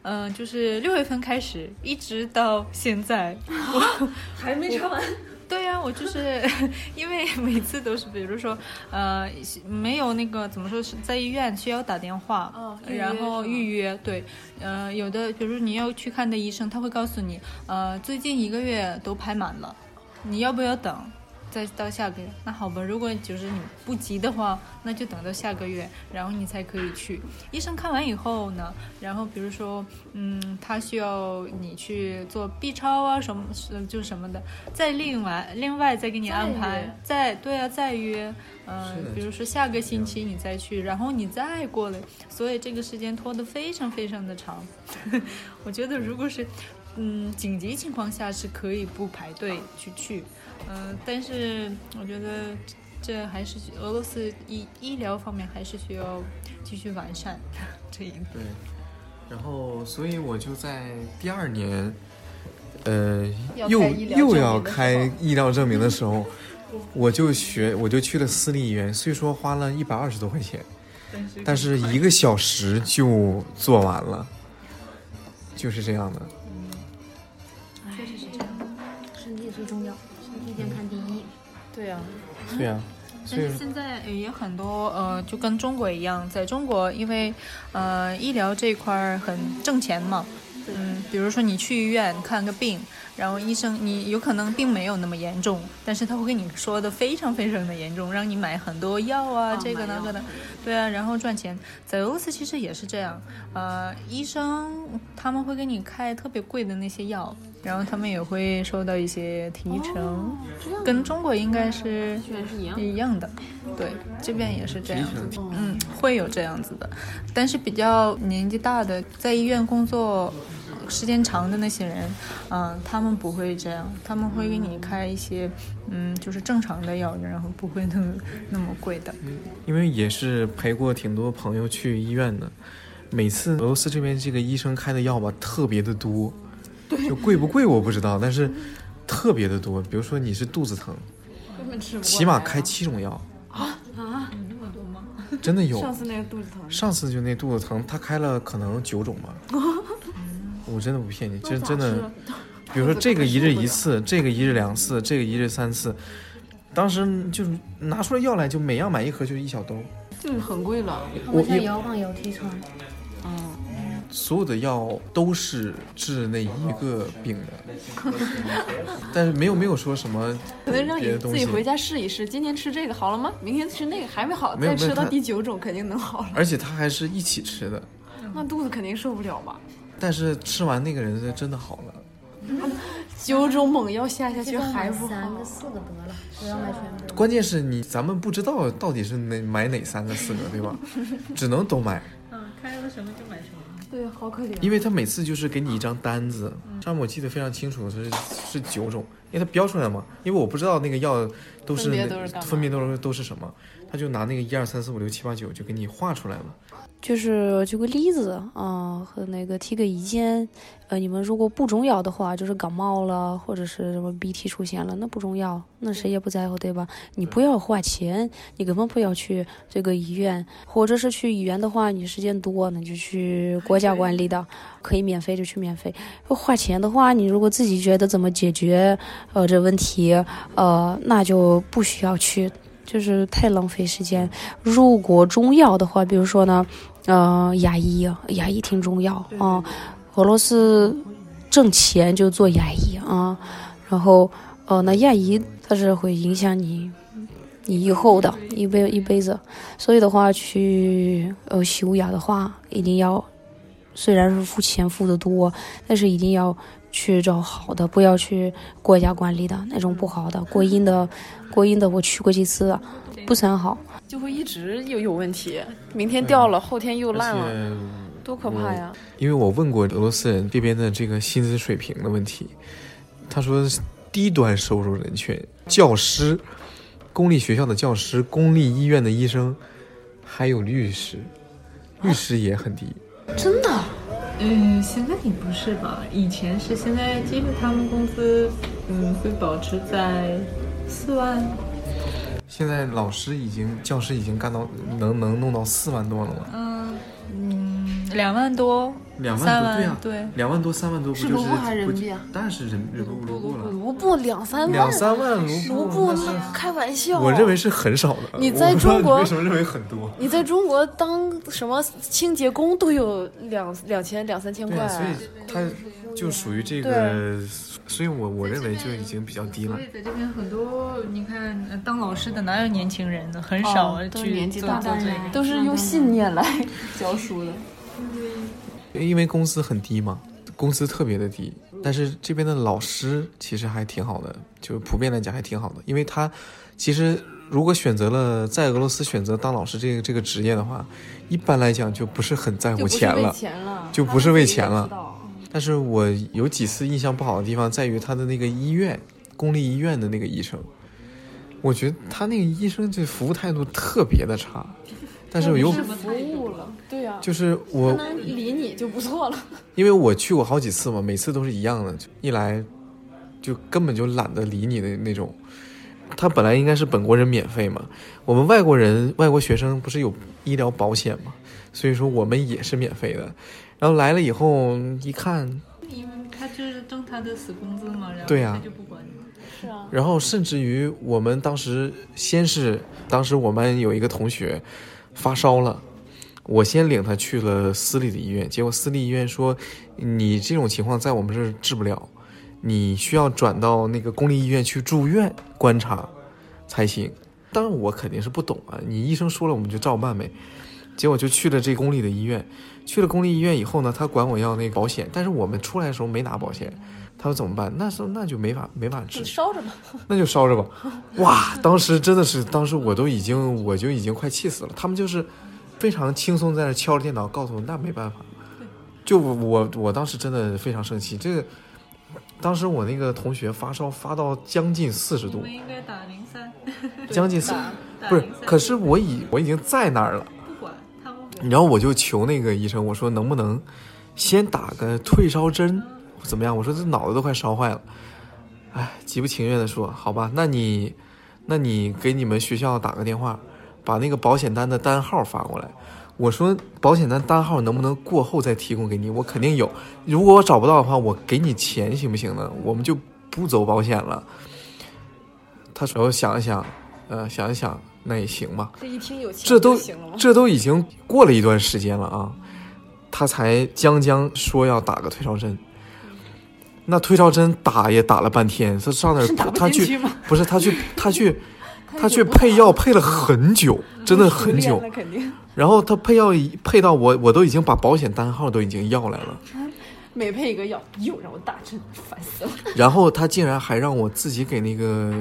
[SPEAKER 2] 嗯，就是六月份开始，一直到现在，
[SPEAKER 1] 我还没查完。
[SPEAKER 2] 对呀，我就是 因为每次都是，比如说，呃，没有那个怎么说是在医院需要打电话，然后预约。对，呃，有的，比如你要去看的医生，他会告诉你，呃，最近一个月都排满了，你要不要等？再到下个月，那好吧。如果就是你不急的话，那就等到下个月，然后你才可以去。医生看完以后呢，然后比如说，嗯，他需要你去做 B 超啊什么，就什么的，再另外另外再给你安排，再对啊，再约，嗯，比如说下个星期你再去，然后你再过来，所以这个时间拖得非常非常的长。我觉得如果是。嗯，紧急情况下是可以不排队去去，嗯，但是我觉得这还是俄罗斯医医疗方面还是需要继续完善这一点。
[SPEAKER 4] 对，然后所以我就在第二年，呃，又又要开医疗证明的时候，我就学我就去了私立医院，虽说花了一百二十多块钱，但是一个小时就做完了，就是这样的。
[SPEAKER 1] 对呀。
[SPEAKER 2] 但是现在也很多呃，就跟中国一样，在中国，因为呃医疗这一块很挣钱嘛。嗯，比如说你去医院看个病，然后医生你有可能并没有那么严重，但是他会跟你说的非常非常的严重，让你买很多药啊，这个那个的，对啊，然后赚钱。在俄罗斯其实也是这样，呃，医生他们会给你开特别贵的那些药。然后他们也会收到一些提成，跟中国应该是一样。的，对，这边也是这样。子，嗯，会有这样子的，但是比较年纪大的，在医院工作时间长的那些人，嗯，他们不会这样，他们会给你开一些，嗯，就是正常的药，然后不会那么那么贵的。
[SPEAKER 4] 因为也是陪过挺多朋友去医院的，每次俄罗斯这边这个医生开的药吧，特别的多。就贵不贵我不知道，但是特别的多。比如说你是肚子疼，起码开七种药
[SPEAKER 1] 啊
[SPEAKER 2] 啊，有那么多吗？
[SPEAKER 4] 真的有。
[SPEAKER 1] 上次那个肚子疼，
[SPEAKER 4] 上次就那肚子疼，他开了可能九种吧。我真的不骗你，真真的。比如说这个一日一次，这个一日两次，这个一日三次。当时就是拿出来药来，就每样买一盒，就一小兜，
[SPEAKER 1] 就是很贵了。
[SPEAKER 3] 我像药房有提成。
[SPEAKER 4] 所有的药都是治那一个病的，但是没有没有说什么
[SPEAKER 1] 可能让你自己回家试一试，今天吃这个好了吗？明天吃那个还没好，再吃到第九种肯定能好了。
[SPEAKER 4] 而且他还是一起吃的，
[SPEAKER 1] 那肚子肯定受不了吧？
[SPEAKER 4] 但是吃完那个人真的好了。
[SPEAKER 1] 九种猛药下下去还不好，
[SPEAKER 3] 三个四个得了，不要买全部。
[SPEAKER 4] 关键是你咱们不知道到底是哪买哪三个四个，对吧？只能都买。
[SPEAKER 2] 嗯，开了什么就买什么。
[SPEAKER 1] 对，好可怜。
[SPEAKER 4] 因为他每次就是给你一张单子，上面我记得非常清楚，是是九种，因为他标出来嘛。因为我不知道那个药都是分别都是都是什么，他就拿那个一二三四五六七八九就给你画出来了。
[SPEAKER 3] 就是举个例子啊，和那个提个意见，呃，你们如果不重要的话，就是感冒了或者是什么鼻涕出现了，那不重要，那谁也不在乎，对吧？你不要花钱，你根本不要去这个医院，或者是去医院的话，你时间多，那就去国家管理的，可以免费就去免费。花钱的话，你如果自己觉得怎么解决呃这问题，呃，那就不需要去，就是太浪费时间。如果中药的话，比如说呢。呃，牙医，牙医挺重要啊。俄罗斯挣钱就做牙医啊，然后呃，那牙医它是会影响你你以后的一辈一辈子，所以的话去呃修牙的话，一定要虽然是付钱付的多，但是一定要去找好的，不要去国家管理的那种不好的。国营的国营的我去过几次，不是很好。
[SPEAKER 1] 就会一直有有问题，明天掉了，后天又烂了，多可怕呀！
[SPEAKER 4] 因为我问过俄罗斯人这边的这个薪资水平的问题，他说低端收入人群，教师、公立学校的教师、公立医院的医生，还有律师，律师也很低。
[SPEAKER 1] 真的？
[SPEAKER 2] 嗯，现在也不是吧？以前是，现在基本他们工资嗯会保持在四万。
[SPEAKER 4] 现在老师已经，教师已经干到能能弄到四万多了吗？
[SPEAKER 2] 嗯嗯，两万多，
[SPEAKER 4] 两万多，对呀，
[SPEAKER 2] 对，
[SPEAKER 4] 两万多三万多不就是
[SPEAKER 1] 卢布还是人民币啊？
[SPEAKER 4] 当然是人人民币卢布了。
[SPEAKER 1] 卢布两三万，
[SPEAKER 4] 两三万
[SPEAKER 1] 卢布，开玩笑。
[SPEAKER 4] 我认为是很少的。
[SPEAKER 1] 你在中国
[SPEAKER 4] 为什么认为很多？
[SPEAKER 1] 你在中国当什么清洁工都有两两千两三千块，
[SPEAKER 4] 所以他就属于这个。所以，我我认为就已经比较低了。
[SPEAKER 2] 所以，在这边很多，你看当老师的哪有年轻人呢？很少去
[SPEAKER 1] 年纪大的，都是用信念来教书的。
[SPEAKER 4] 因为工资很低嘛，工资特别的低。但是这边的老师其实还挺好的，就普遍来讲还挺好的。因为他其实如果选择了在俄罗斯选择当老师这个这个职业的话，一般来讲就不是很在乎钱了，就不是为钱了。但是我有几次印象不好的地方在于他的那个医院，公立医院的那个医生，我觉得他那个医生这服务态度特别的差，但是有
[SPEAKER 1] 服务了，对呀、
[SPEAKER 4] 就是我
[SPEAKER 1] 能理你就不错了。
[SPEAKER 4] 因为我去过好几次嘛，每次都是一样的，一来就根本就懒得理你的那种。他本来应该是本国人免费嘛，我们外国人、外国学生不是有医疗保险嘛，所以说我们也是免费的。然后来了以后一看，
[SPEAKER 2] 因为他就是挣他的死工资嘛，然后
[SPEAKER 4] 对呀
[SPEAKER 2] 他就不管你。
[SPEAKER 1] 是啊，
[SPEAKER 4] 然后甚至于我们当时先是，当时我们有一个同学发烧了，我先领他去了私立的医院，结果私立医院说你这种情况在我们这儿治不了，你需要转到那个公立医院去住院观察才行。当然我肯定是不懂啊，你医生说了我们就照办呗。结果就去了这公立的医院，去了公立医院以后呢，他管我要那个保险，但是我们出来的时候没拿保险，他说怎么办？那是那就没法没法治
[SPEAKER 1] 你，烧着吧。
[SPEAKER 4] 那就烧着吧。哇，当时真的是，当时我都已经我就已经快气死了。他们就是非常轻松在那敲着电脑告诉我，那没办法。就我我当时真的非常生气，这个当时我那个同学发烧发到将近四十度，
[SPEAKER 2] 应该打零三，
[SPEAKER 4] 将近四
[SPEAKER 1] 打
[SPEAKER 4] 不是可是我已我已经在那儿了。
[SPEAKER 2] 不管他们
[SPEAKER 4] 然后我就求那个医生，我说能不能先打个退烧针，怎么样？我说这脑子都快烧坏了。哎，极不情愿的说，好吧，那你，那你给你们学校打个电话，把那个保险单的单号发过来。我说保险单单号能不能过后再提供给你？我肯定有。如果我找不到的话，我给你钱行不行呢？我们就不走保险了。他说我想一想，呃，想一想，那也行吧。
[SPEAKER 1] 这一听有钱
[SPEAKER 4] 这都？这都已经过了一段时间了啊，他才将将说要打个退烧针。那退烧针打也打了半天，他上那儿他去？不是他去他去他去配药配了很久，真的很久。
[SPEAKER 1] 那肯定
[SPEAKER 4] 然后他配药配到我我都已经把保险单号都已经要来了，
[SPEAKER 1] 每配一个药，又让我打针，烦死了。
[SPEAKER 4] 然后他竟然还让我自己给那个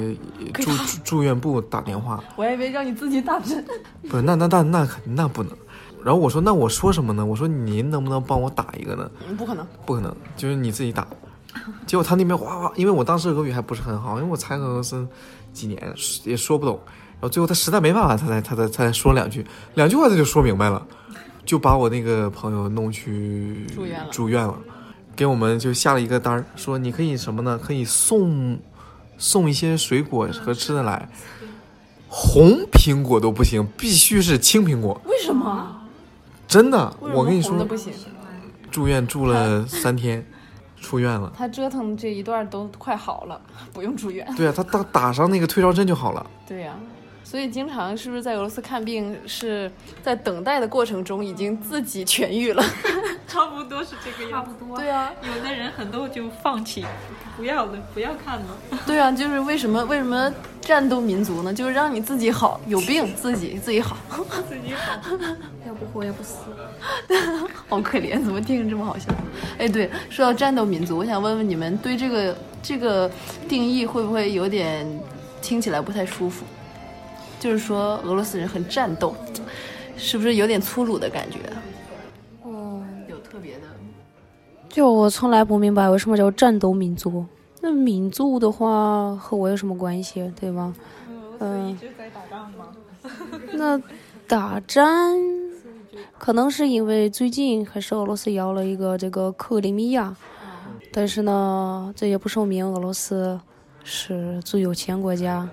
[SPEAKER 4] 住住住院部打电话，
[SPEAKER 1] 我还以为让你自己打针。
[SPEAKER 4] 不是，那那那那那不能。然后我说，那我说什么呢？我说您能不能帮我打一个呢？
[SPEAKER 1] 嗯不可能，
[SPEAKER 4] 不可能，就是你自己打。结果他那边哗哗，因为我当时俄语还不是很好，因为我才俄罗斯几年，也说不懂。然后最后他实在没办法，他才他才他才说两句，两句话他就说明白了，就把我那个朋友弄去
[SPEAKER 1] 住院了
[SPEAKER 4] 住院了，给我们就下了一个单儿，说你可以什么呢？可以送送一些水果和吃的来，红苹果都不行，必须是青苹果。
[SPEAKER 1] 为什么？
[SPEAKER 4] 真的，我跟你说，
[SPEAKER 1] 不行？
[SPEAKER 4] 住院住了三天，出院了。
[SPEAKER 1] 他折腾这一段都快好了，不用住院。
[SPEAKER 4] 对啊，他打打上那个退烧针就好了。
[SPEAKER 1] 对呀、所以经常是不是在俄罗斯看病是在等待的过程中已经自己痊愈了？
[SPEAKER 2] 差不多是这个样子。
[SPEAKER 1] 对啊，
[SPEAKER 2] 有的人很多就放弃，不要了，不要看了。
[SPEAKER 1] 对啊，就是为什么为什么战斗民族呢？就是让你自己好，有病自己自己好，
[SPEAKER 2] 自己好，
[SPEAKER 3] 要不活要不死。
[SPEAKER 1] 好可怜，怎么听着这么好笑？哎，对，说到战斗民族，我想问问你们对这个这个定义会不会有点听起来不太舒服？就是说俄罗斯人很战斗，是不是有点粗鲁的感觉？
[SPEAKER 3] 嗯，
[SPEAKER 1] 有特别的，
[SPEAKER 3] 就我从来不明白为什么叫战斗民族。那民族的话和我有什么关系，对吗？嗯
[SPEAKER 2] 一直在打仗吗？
[SPEAKER 3] 那打仗可能是因为最近还是俄罗斯要了一个这个克里米亚，但是呢，这也不说明俄罗斯是最有钱国家，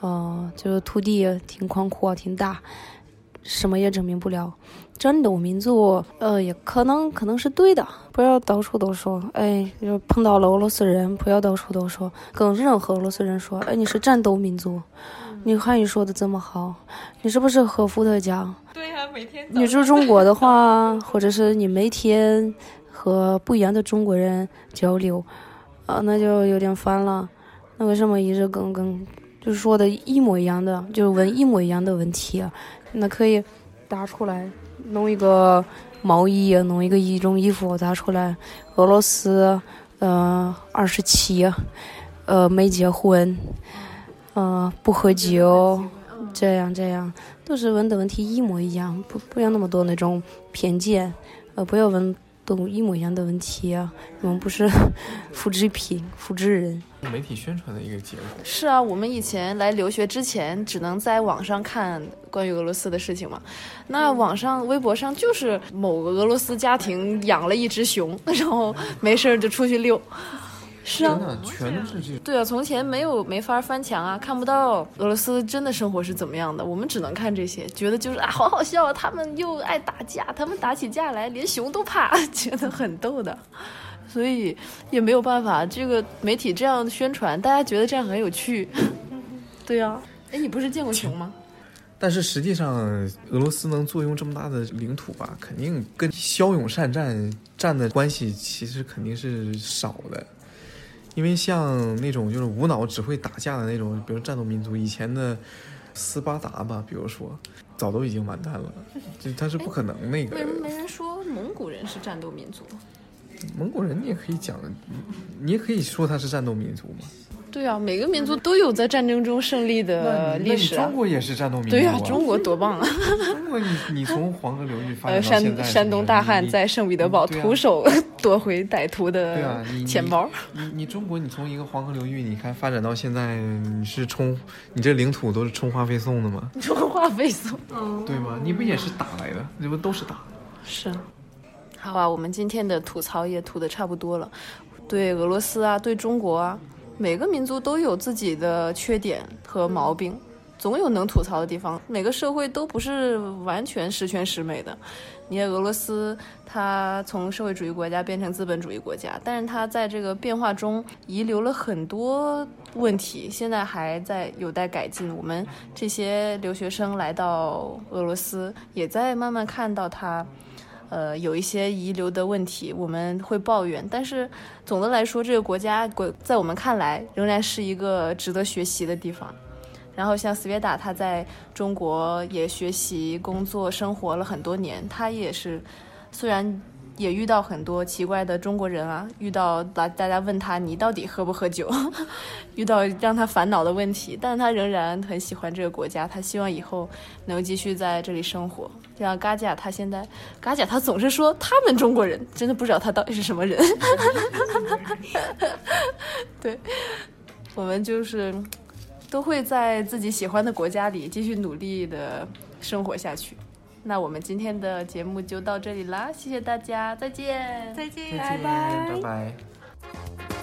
[SPEAKER 3] 呃，就是土地挺宽阔、挺大，什么也证明不了。战斗民族，呃，也可能可能是对的，不要到处都说，哎，就碰到了俄罗斯人，不要到处都说，跟任何俄罗斯人说，哎，你是战斗民族，你汉语说的这么好，你是不是和伏特加？
[SPEAKER 2] 对呀、每天
[SPEAKER 3] 你住中国的话，或者是你每天和不一样的中国人交流，啊，那就有点烦了。那为什么一直跟跟就是说的一模一样的，就是问一模一样的问题啊？那可以答出来，弄一个毛衣，弄一个一种衣服答出来。俄罗斯，呃，二十七，呃，没结婚，呃，不喝酒，这样这样。都是问的问题一模一样，不不要那么多那种偏见，呃，不要问都一模一样的问题啊，我们不是 复制品、复制人。
[SPEAKER 4] 媒体宣传的一个结果。
[SPEAKER 1] 是啊，我们以前来留学之前，只能在网上看关于俄罗斯的事情嘛。那网上微博上就是某个俄罗斯家庭养了一只熊，然后没事儿就出去遛。是啊，
[SPEAKER 4] 真的全都是这。
[SPEAKER 1] 对啊，从前没有没法翻墙啊，看不到俄罗斯真的生活是怎么样的，我们只能看这些，觉得就是啊，好好笑啊，他们又爱打架，他们打起架来连熊都怕，觉得很逗的。所以也没有办法，这个媒体这样宣传，大家觉得这样很有趣。对啊，哎，你不是见过熊吗？
[SPEAKER 4] 但是实际上，俄罗斯能坐拥这么大的领土吧，肯定跟骁勇善战战的关系其实肯定是少的。因为像那种就是无脑只会打架的那种，比如战斗民族，以前的斯巴达吧，比如说，早都已经完蛋了，就他是不可能那个。
[SPEAKER 1] 为什么没人说蒙古人是战斗民族？
[SPEAKER 4] 蒙古人你也可以讲，你也可以说他是战斗民族嘛。
[SPEAKER 1] 对啊，每个民族都有在战争中胜利的历史。
[SPEAKER 4] 中国也是战斗民族。
[SPEAKER 1] 对啊，中国多棒啊！
[SPEAKER 4] 中国，你你从黄河流域发展
[SPEAKER 1] 到现在，山山东大汉在圣彼得堡徒手 夺回歹徒的钱包。
[SPEAKER 4] 你你中国，你从一个黄河流域，你看发展到现在，你是充你这领土都是充话费送的吗？
[SPEAKER 1] 充话费送，
[SPEAKER 4] 对吗？你不也是打来的？这不都是打的？
[SPEAKER 1] 是。好啊，我们今天的吐槽也吐的差不多了。对俄罗斯啊，对中国啊。每个民族都有自己的缺点和毛病，总有能吐槽的地方。每个社会都不是完全十全十美的。你看俄罗斯，它从社会主义国家变成资本主义国家，但是它在这个变化中遗留了很多问题，现在还在有待改进。我们这些留学生来到俄罗斯，也在慢慢看到它。呃，有一些遗留的问题，我们会抱怨，但是总的来说，这个国家国在我们看来仍然是一个值得学习的地方。然后像斯维达，他在中国也学习、工作、生活了很多年，他也是虽然。也遇到很多奇怪的中国人啊，遇到大大家问他你到底喝不喝酒，遇到让他烦恼的问题，但他仍然很喜欢这个国家，他希望以后能继续在这里生活。像嘎甲，他现在嘎甲他总是说他们中国人，真的不知道他到底是什么人。对，我们就是都会在自己喜欢的国家里继续努力的生活下去。那我们今天的节目就到这里啦，谢谢大家，再见，
[SPEAKER 3] 再见，
[SPEAKER 4] 拜拜，拜拜。